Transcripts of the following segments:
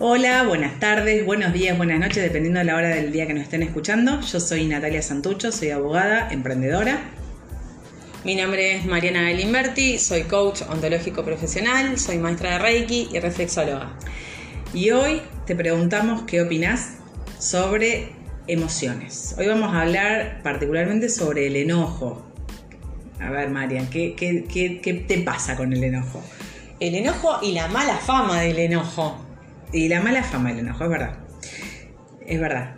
Hola, buenas tardes, buenos días, buenas noches, dependiendo de la hora del día que nos estén escuchando. Yo soy Natalia Santucho, soy abogada, emprendedora. Mi nombre es Mariana Galimberti, soy coach ontológico profesional, soy maestra de Reiki y reflexóloga. Y hoy te preguntamos qué opinas sobre emociones. Hoy vamos a hablar particularmente sobre el enojo. A ver, Marian, ¿qué, qué, qué, qué te pasa con el enojo? El enojo y la mala fama del enojo. Y la mala fama del enojo, es verdad. Es verdad.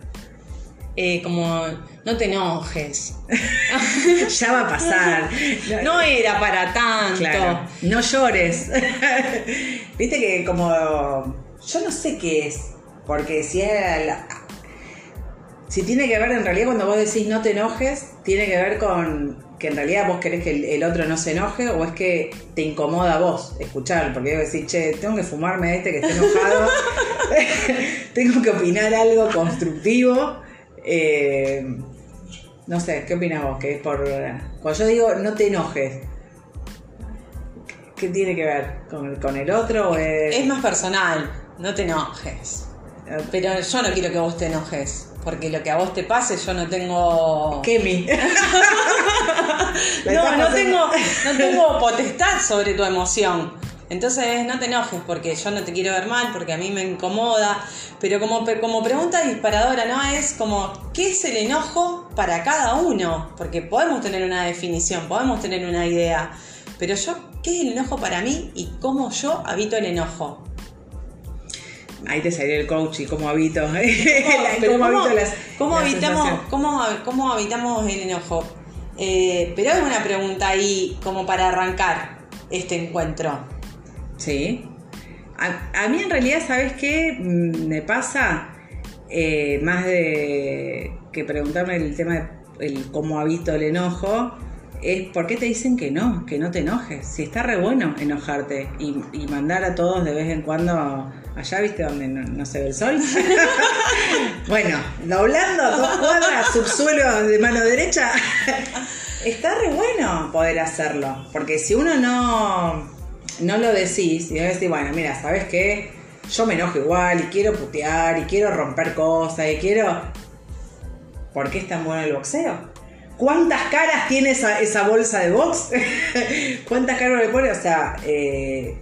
Eh, como, no te enojes. ya va a pasar. No era para tanto. Claro. No llores. Viste que como. Yo no sé qué es. Porque si es. la- si tiene que ver, en realidad, cuando vos decís no te enojes, tiene que ver con que en realidad vos querés que el, el otro no se enoje o es que te incomoda a vos escuchar. Porque vos decís, che, tengo que fumarme a este que está enojado. tengo que opinar algo constructivo. Eh, no sé, ¿qué opinas vos? Que es por. Cuando yo digo no te enojes, ¿qué tiene que ver? ¿Con, con el otro o es.? Es más personal, no te enojes. Pero yo no quiero que vos te enojes, porque lo que a vos te pase yo no tengo... Kemi. No, no tengo, no tengo potestad sobre tu emoción. Entonces no te enojes porque yo no te quiero ver mal, porque a mí me incomoda. Pero como, como pregunta disparadora, ¿no? Es como, ¿qué es el enojo para cada uno? Porque podemos tener una definición, podemos tener una idea. Pero yo, ¿qué es el enojo para mí y cómo yo habito el enojo? Ahí te salió el coach y cómo habito. ¿Cómo, ¿Cómo, pero cómo- habito las- cómo habitamos, sensación? cómo, cómo habitamos el enojo? Eh, pero hay una pregunta ahí como para arrancar este encuentro. Sí. A, a mí en realidad, ¿sabes qué? Mm, Me pasa eh, más de que preguntarme el tema de el cómo habito el enojo. Es por qué te dicen que no, que no te enojes. Si está re bueno enojarte y, y mandar a todos de vez en cuando allá, ¿viste? Donde no, se ve el sol. bueno, doblando dos cuadras, subsuelo de mano derecha. está re bueno poder hacerlo. Porque si uno no, no lo decís, y decís, bueno, mira, ¿sabes qué? Yo me enojo igual y quiero putear y quiero romper cosas y quiero... ¿Por qué es tan bueno el boxeo? ¿Cuántas caras tiene esa, esa bolsa de box? ¿Cuántas caras le pone? O sea, eh,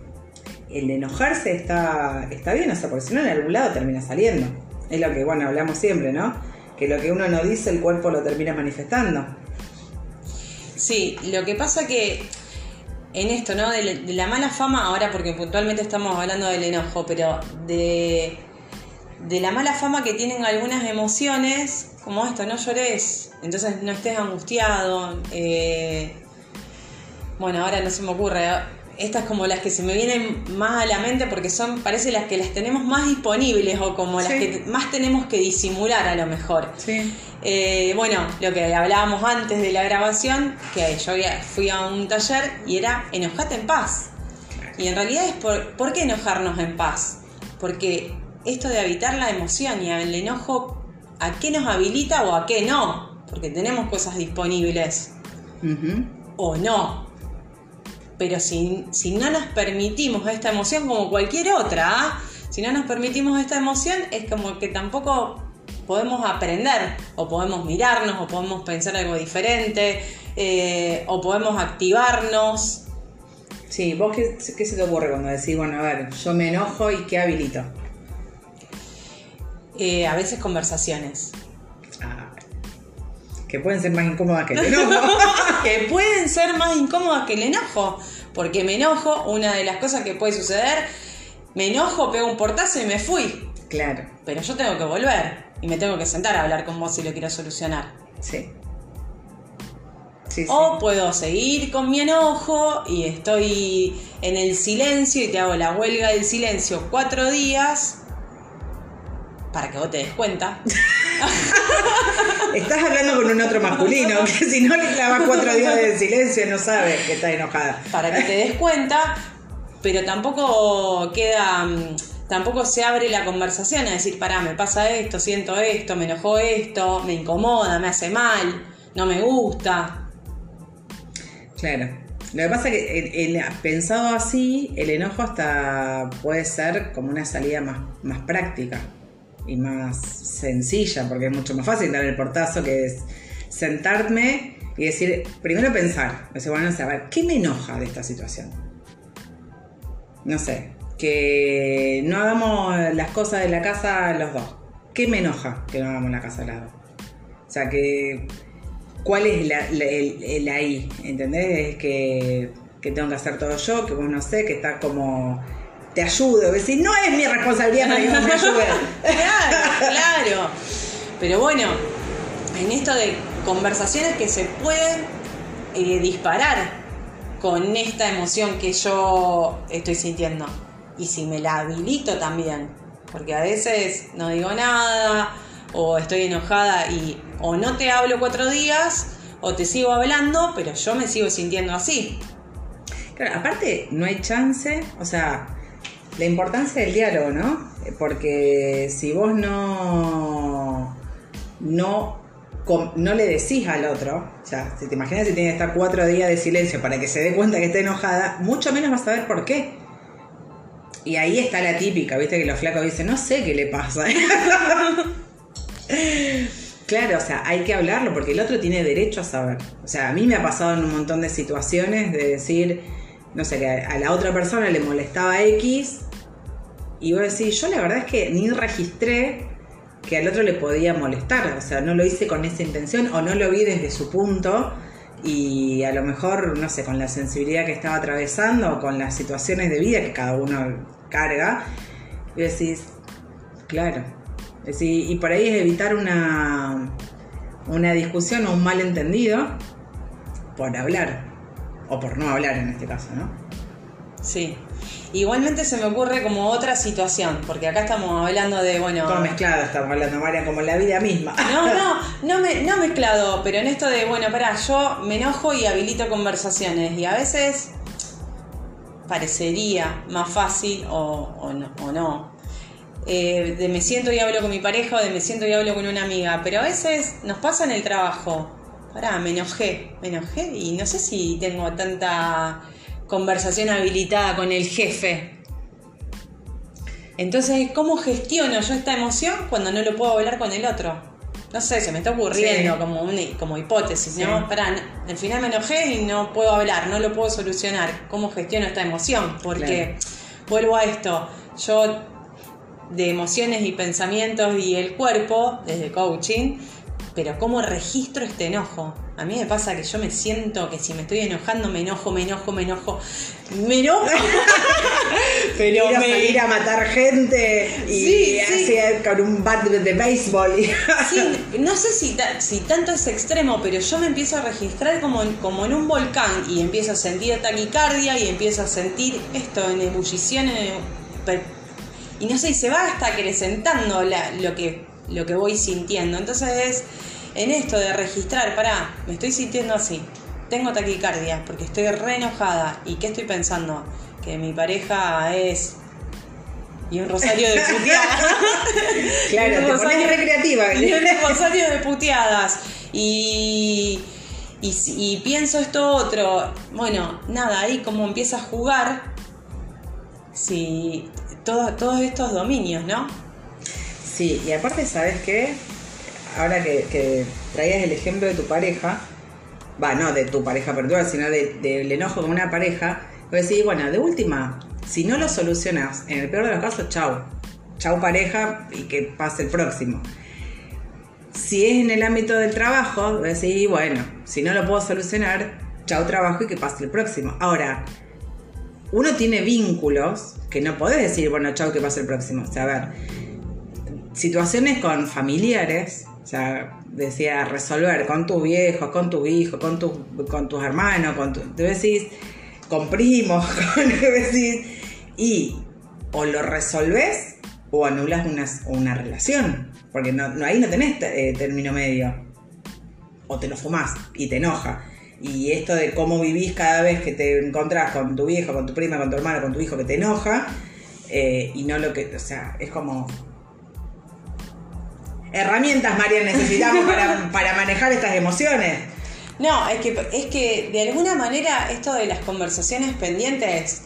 el enojarse está, está bien, o sea, porque si no en algún lado termina saliendo. Es lo que, bueno, hablamos siempre, ¿no? Que lo que uno no dice, el cuerpo lo termina manifestando. Sí, lo que pasa que en esto, ¿no? De la mala fama, ahora porque puntualmente estamos hablando del enojo, pero de, de la mala fama que tienen algunas emociones, como esto, no llores, entonces no estés angustiado. eh, bueno, ahora no se me ocurre. Estas como las que se me vienen más a la mente porque son, parece las que las tenemos más disponibles o como las que más tenemos que disimular a lo mejor. Sí. Eh, bueno, lo que hablábamos antes de la grabación, que yo fui a un taller y era enojate en paz. Y en realidad es por, ¿por qué enojarnos en paz? Porque esto de habitar la emoción y el enojo, ¿a qué nos habilita o a qué no? Porque tenemos cosas disponibles Ujú. o no. Pero si, si no nos permitimos esta emoción como cualquier otra, ¿ah? si no nos permitimos esta emoción, es como que tampoco podemos aprender, o podemos mirarnos, o podemos pensar algo diferente, eh, o podemos activarnos. Sí, ¿vos qué, qué se te ocurre cuando decís, bueno, a ver, yo me enojo y qué habilito? Eh, a veces conversaciones. Que pueden ser más incómodas que el enojo. que pueden ser más incómodas que el enojo. Porque me enojo, una de las cosas que puede suceder, me enojo, pego un portazo y me fui. claro, Pero yo tengo que volver y me tengo que sentar a hablar con vos si lo quiero solucionar. sí. Sí, sí. O puedo seguir con mi enojo y estoy en el silencio y te hago la huelga del silencio cuatro días para que vos te des cuenta. Estás hablando con un otro masculino, que si no le clavas cuatro días de silencio no sabe que está enojada. para que te des cuenta, pero tampoco queda, mm, tampoco se abre la conversación a decir, pará, me pasa esto, siento esto, me enojó esto, me incomoda, me hace mal, no me gusta. Claro. Lo que pasa es que el- el- pensado así, el enojo hasta puede ser como una salida más, más práctica y más sencilla, porque es mucho más fácil dar el portazo que es sentarme y decir, primero pensar, decir, bueno, no sé, a ver, ¿qué me enoja de esta situación? No sé, que no hagamos las cosas de la casa los dos. ¿Qué me enoja que no hagamos la casa al lado? O sea, que ¿cuál es la, la- el, el ahí? ¿Entendés? Es que, que tengo que hacer todo yo, que vos no sé, que está como te ayudo. Decir, no es mi responsabilidad para que vos me ayudes. Claro, claro. Pero bueno, en esto de conversaciones que se pueden eh, disparar con esta emoción que yo estoy sintiendo. Y si me la habilito también. Porque a veces no digo nada, o estoy enojada y o no te hablo cuatro días, o te sigo hablando, pero yo me sigo sintiendo así. Claro, aparte no hay chance, o sea, la importancia del diálogo, ¿no? Porque si vos no, no, no le decís al otro, o sea, si te imaginas si tiene que estar cuatro días de silencio para que se dé cuenta que está enojada, mucho menos vas a saber por qué. Y ahí está la típica, viste que los flacos dicen, no sé qué le pasa. Claro, o sea, hay que hablarlo porque el otro tiene derecho a saber. O sea, a mí me ha pasado en un montón de situaciones de decir, no sé, que a la otra persona le molestaba X y vos decís, yo la verdad es que ni registré que al otro le podía molestar. O sea, no lo hice con esa intención o no lo vi desde su punto y a lo mejor, no sé, con la sensibilidad que estaba atravesando o con las situaciones de vida que cada uno carga. Y decís, claro. Y por ahí es evitar una, una discusión o un malentendido por hablar. O por no hablar en este caso, ¿no? Sí. Igualmente se me ocurre como otra situación, porque acá estamos hablando de, bueno... Todo mezclado estamos hablando, María, como la vida misma. No, no, no, me, no mezclado, pero en esto de, bueno, pará, yo me enojo y habilito conversaciones y a veces parecería más fácil o, o no. o no. Eh, de me siento y hablo con mi pareja o de me siento y hablo con una amiga, pero a veces nos pasa en el trabajo. Pará, me enojé, me enojé y no sé si tengo tanta conversación habilitada con el jefe. Entonces, ¿cómo gestiono yo esta emoción cuando no lo puedo hablar con el otro? No sé, se me está ocurriendo Sí. como, una, como hipótesis, ¿no? Pará, al final me enojé y no puedo hablar, no lo puedo solucionar. ¿Cómo gestiono esta emoción? Porque, vuelvo a esto, yo de emociones y pensamientos y el cuerpo, desde coaching, pero ¿cómo registro este enojo? A mí me pasa que yo me siento que si me estoy enojando, me enojo, me enojo, me enojo, me enojo. Pero me- salir a matar gente y Sí, sí. así con un bat de béisbol. Sí, no sé si, si tanto es extremo, pero yo me empiezo a registrar como en, como en un volcán y empiezo a sentir taquicardia y empiezo a sentir esto en ebullición en- y no sé, y se va hasta acrecentando la- lo, que, lo que voy sintiendo. Entonces es en esto de registrar, pará, me estoy sintiendo así, tengo taquicardia porque estoy re enojada y ¿qué estoy pensando? Que mi pareja es... Y un rosario de puteada. Claro, un te rosario- recreativa. y un rosario de puteadas. Y, y, pienso esto otro. Bueno, nada, ahí como empieza a jugar. Si todo- todos estos dominios, ¿no? Sí, y aparte, ¿sabes qué? Ahora que, traías el ejemplo de tu pareja, va, no de tu pareja virtual, sino de- del enojo con una pareja, pues decir, bueno, de última, si no lo solucionas, en el peor de los casos, chau. Chau pareja y que pase el próximo. Si es en el ámbito del trabajo, decir, bueno, si no lo puedo solucionar, chau trabajo y que pase el próximo. Ahora, uno tiene vínculos que no podés decir, bueno, chau, que pase el próximo. O sea, a ver, situaciones con familiares, o sea, decía, resolver con tus viejos, con tus hijos, con, tus con tus hermanos, con tu, te decís, con primos, con te decís, y o lo resolves o anulas una, una relación, porque no- ahí no tenés eh, término medio, o te lo fumás y te enoja. Y esto de cómo vivís cada vez que te encontrás con tu viejo, con tu prima, con tu hermano, con tu hijo que te enoja, eh, y no lo que, o sea, es como... Herramientas, María, necesitamos para, para manejar estas emociones. No, es que, es que de alguna manera esto de las conversaciones pendientes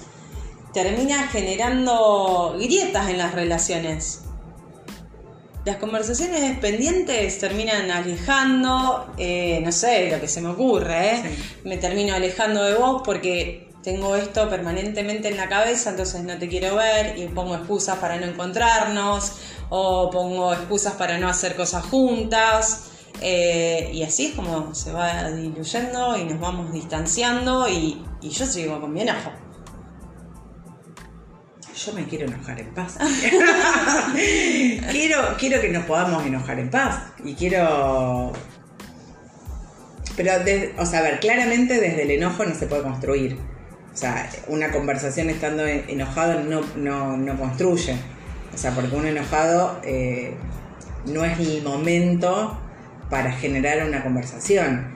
termina generando grietas en las relaciones. Las conversaciones pendientes terminan alejando, eh, no sé, lo que se me ocurre, ¿eh? me termino alejando de vos porque tengo esto permanentemente en la cabeza, entonces no te quiero ver y pongo excusas para no encontrarnos o pongo excusas para no hacer cosas juntas. Eh, y así es como se va diluyendo y nos vamos distanciando y, yo sigo con mi enojo yo me quiero enojar en paz. quiero, quiero que nos podamos enojar en paz. Y quiero. Pero, o sea, a ver, claramente desde el enojo no se puede construir. O sea, una conversación estando enojado no, no, construye. O sea, porque uno enojado eh, no es el momento para generar una conversación.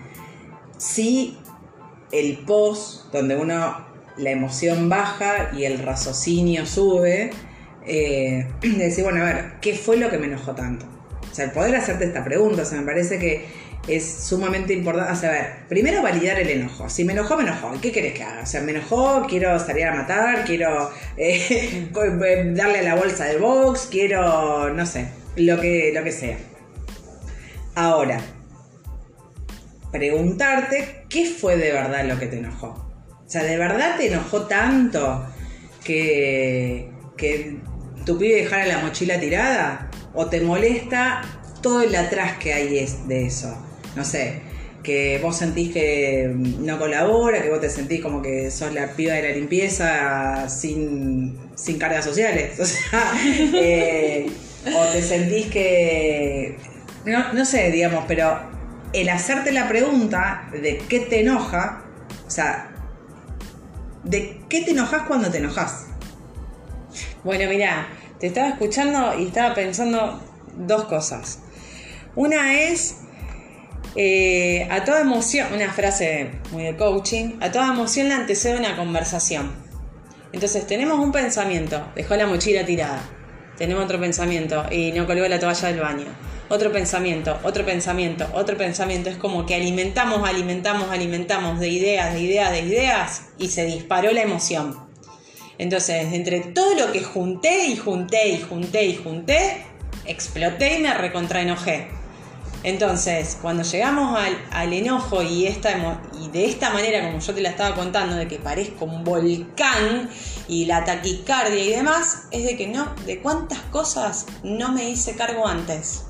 Sí, el post, donde uno la emoción baja y el raciocinio sube, eh, decir, bueno, a ver, ¿qué fue lo que me enojó tanto? O sea, el poder hacerte esta pregunta, o sea, me parece que es sumamente importante. O sea, a ver, primero validar el enojo. Si me enojó, me enojó. ¿Qué querés que haga? O sea, me enojó, quiero salir a matar, quiero eh, darle a la bolsa del box, quiero, no sé, lo que, lo que sea. Ahora, preguntarte qué fue de verdad lo que te enojó. O sea, ¿de verdad te enojó tanto que, que tu pibe dejara la mochila tirada? ¿O te molesta todo el atrás que hay de eso? No sé, que vos sentís que no colabora, que vos te sentís como que sos la piba de la limpieza sin, cargas sociales. O eh, o te sentís que. No, no sé, digamos, pero el hacerte la pregunta de qué te enoja, o sea, de qué te enojas cuando te enojas. Bueno, mira, te estaba escuchando y estaba pensando dos cosas. Una es, eh, a toda emoción, una frase muy de coaching, a toda emoción le antecede una conversación. Entonces tenemos un pensamiento, dejó la mochila tirada. Tenemos otro pensamiento y no colgó la toalla del baño otro pensamiento, otro pensamiento, otro pensamiento. Es como que alimentamos, alimentamos, alimentamos de ideas, de ideas, de ideas y se disparó la emoción. Entonces, entre todo lo que junté y junté y junté y junté, exploté y me recontraenojé. Entonces, cuando llegamos al, enojo y, esta, y de esta manera, como yo te la estaba contando, de que parezco un volcán y la taquicardia y demás, es de que no, de cuántas cosas no me hice cargo antes.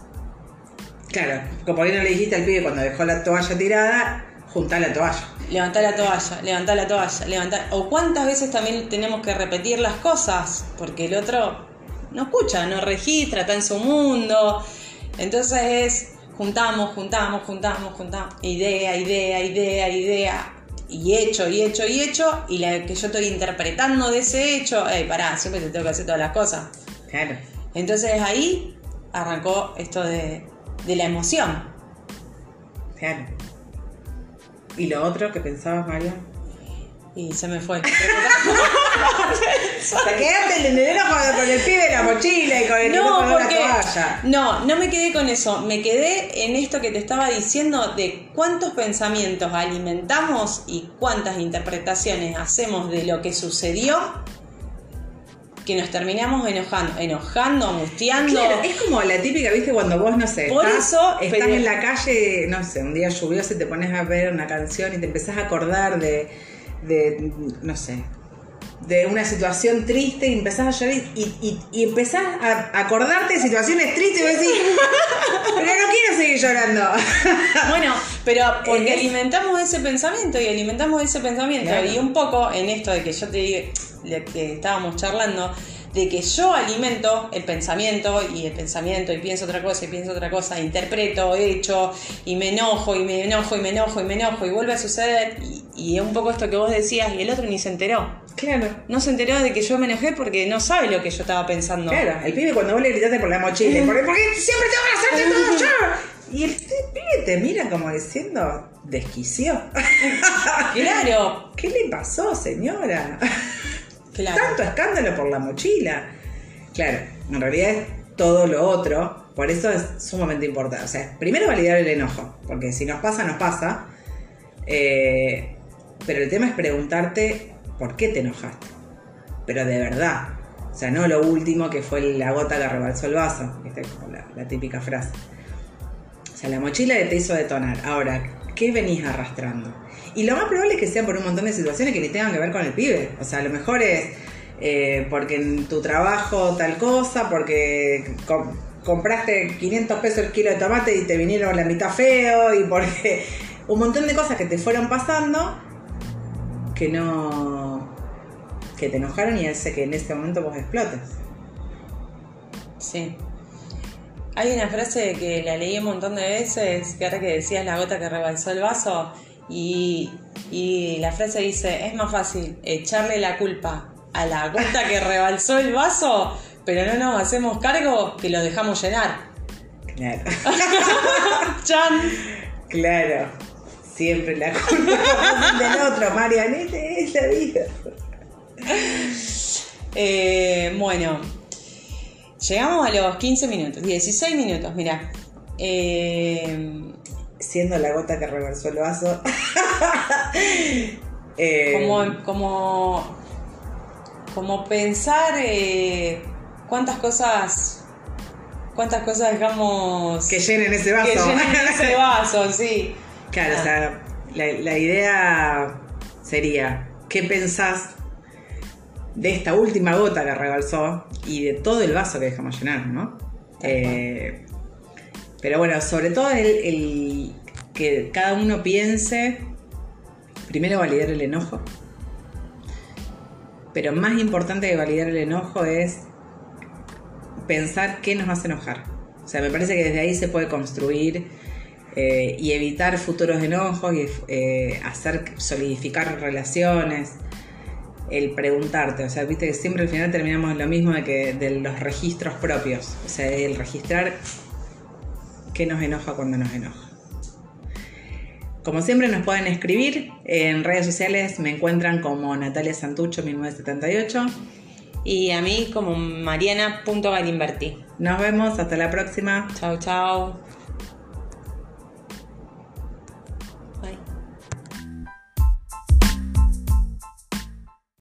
Claro, como ahí no le dijiste al pibe cuando dejó la toalla tirada, juntar la toalla. Levantar la toalla, levantar la toalla, levantar. O cuántas veces también tenemos que repetir las cosas, porque el otro no escucha, no registra, está en su mundo. Entonces es juntamos, juntamos, juntamos, juntamos. Idea, idea, idea, idea. Y hecho, y hecho, y hecho. Y la que yo estoy interpretando de ese hecho, hey, pará, siempre te tengo que hacer todas las cosas. Claro. Entonces ahí arrancó esto de de la emoción. Claro. ¿Y lo otro que pensabas, Mario? Y se me fue. Te quedaste en el con el pie de la mochila y con el no, porque, la toalla. No, no me quedé con eso. Me quedé en esto que te estaba diciendo de cuántos pensamientos alimentamos y cuántas interpretaciones hacemos de lo que sucedió que nos terminamos enojando, enojando, angustiando. Claro, es como la típica, viste, cuando vos, no sé, Por estás, eso, estás en la calle, no sé, un día lluvioso y te pones a ver una canción y te empezás a acordar de, de no sé, de una situación triste y empezás a llorar y, y, empezás a acordarte de situaciones tristes y decís, pero no quiero seguir llorando. bueno, pero porque alimentamos ese pensamiento y alimentamos ese pensamiento y un poco en esto de que yo te digo que estábamos charlando, de que yo alimento el pensamiento y el pensamiento y pienso otra cosa y pienso otra cosa, interpreto, hecho y me enojo y me enojo y me enojo y me enojo y vuelve a suceder y, es un poco esto que vos decías y el otro ni se enteró. Claro. No se enteró de que yo me enojé porque no sabe lo que yo estaba pensando. Claro, el pibe cuando vos le gritaste por la mochila, ¿por qué siempre tengo que hacerte todo yo? Y el pibe te mira como diciendo, desquició. claro. ¿Qué le pasó, señora? Tanto escándalo por la mochila. Claro, en realidad es todo lo otro. Por eso es sumamente importante. O sea, primero validar el enojo. Porque si nos pasa, nos pasa. Eh, pero el tema es preguntarte por qué te enojaste. Pero de verdad. O sea, no lo último que fue la gota que rebalsó el vaso. ¿viste? Como la, típica frase. O sea, la mochila te hizo detonar. Ahora, ¿qué venís arrastrando? Y lo más probable es que sea por un montón de situaciones que ni tengan que ver con el pibe. O sea, a lo mejor es eh, porque en tu trabajo tal cosa, porque com- compraste 500 pesos el kilo de tomate y te vinieron la mitad feo, y porque un montón de cosas que te fueron pasando que no. Que te enojaron y hace que en ese momento vos explotes. Sí. Hay una frase que la leí un montón de veces, que ahora que decías la gota que rebalsó el vaso, y, y la frase dice, es más fácil echarle la culpa a la gota que rebalsó el vaso, pero no nos hacemos cargo que lo dejamos llenar. Claro. ¡Chan! claro. Siempre la culpa del otro, Marianete, es la vida. Eh, bueno, llegamos a los 15 minutos, 16 minutos, mira. Eh, Siendo la gota que reversó el vaso. Eh, como, como, como pensar cuántas cosas, cuántas cosas dejamos que llenen ese vaso. que llenen ese vaso, sí. Claro, Ah. o sea, la, la idea sería, ¿qué pensás de esta última gota que rebalsó y de todo el vaso que dejamos llenar, ¿no? Eh, pero bueno, sobre todo el, el que cada uno piense, primero validar el enojo, pero más importante que validar el enojo es pensar qué nos hace enojar. O sea, me parece que desde ahí se puede construir eh, y evitar futuros enojos y eh, hacer solidificar relaciones. El preguntarte, o sea, viste que siempre al final terminamos lo mismo de que de los registros propios. O sea, el registrar qué nos enoja cuando nos enoja. Como siempre nos pueden escribir en redes sociales, me encuentran como Natalia Santucho 1978. Y a mí como mariana.galimberti. Nos vemos, hasta la próxima. Chau, chau.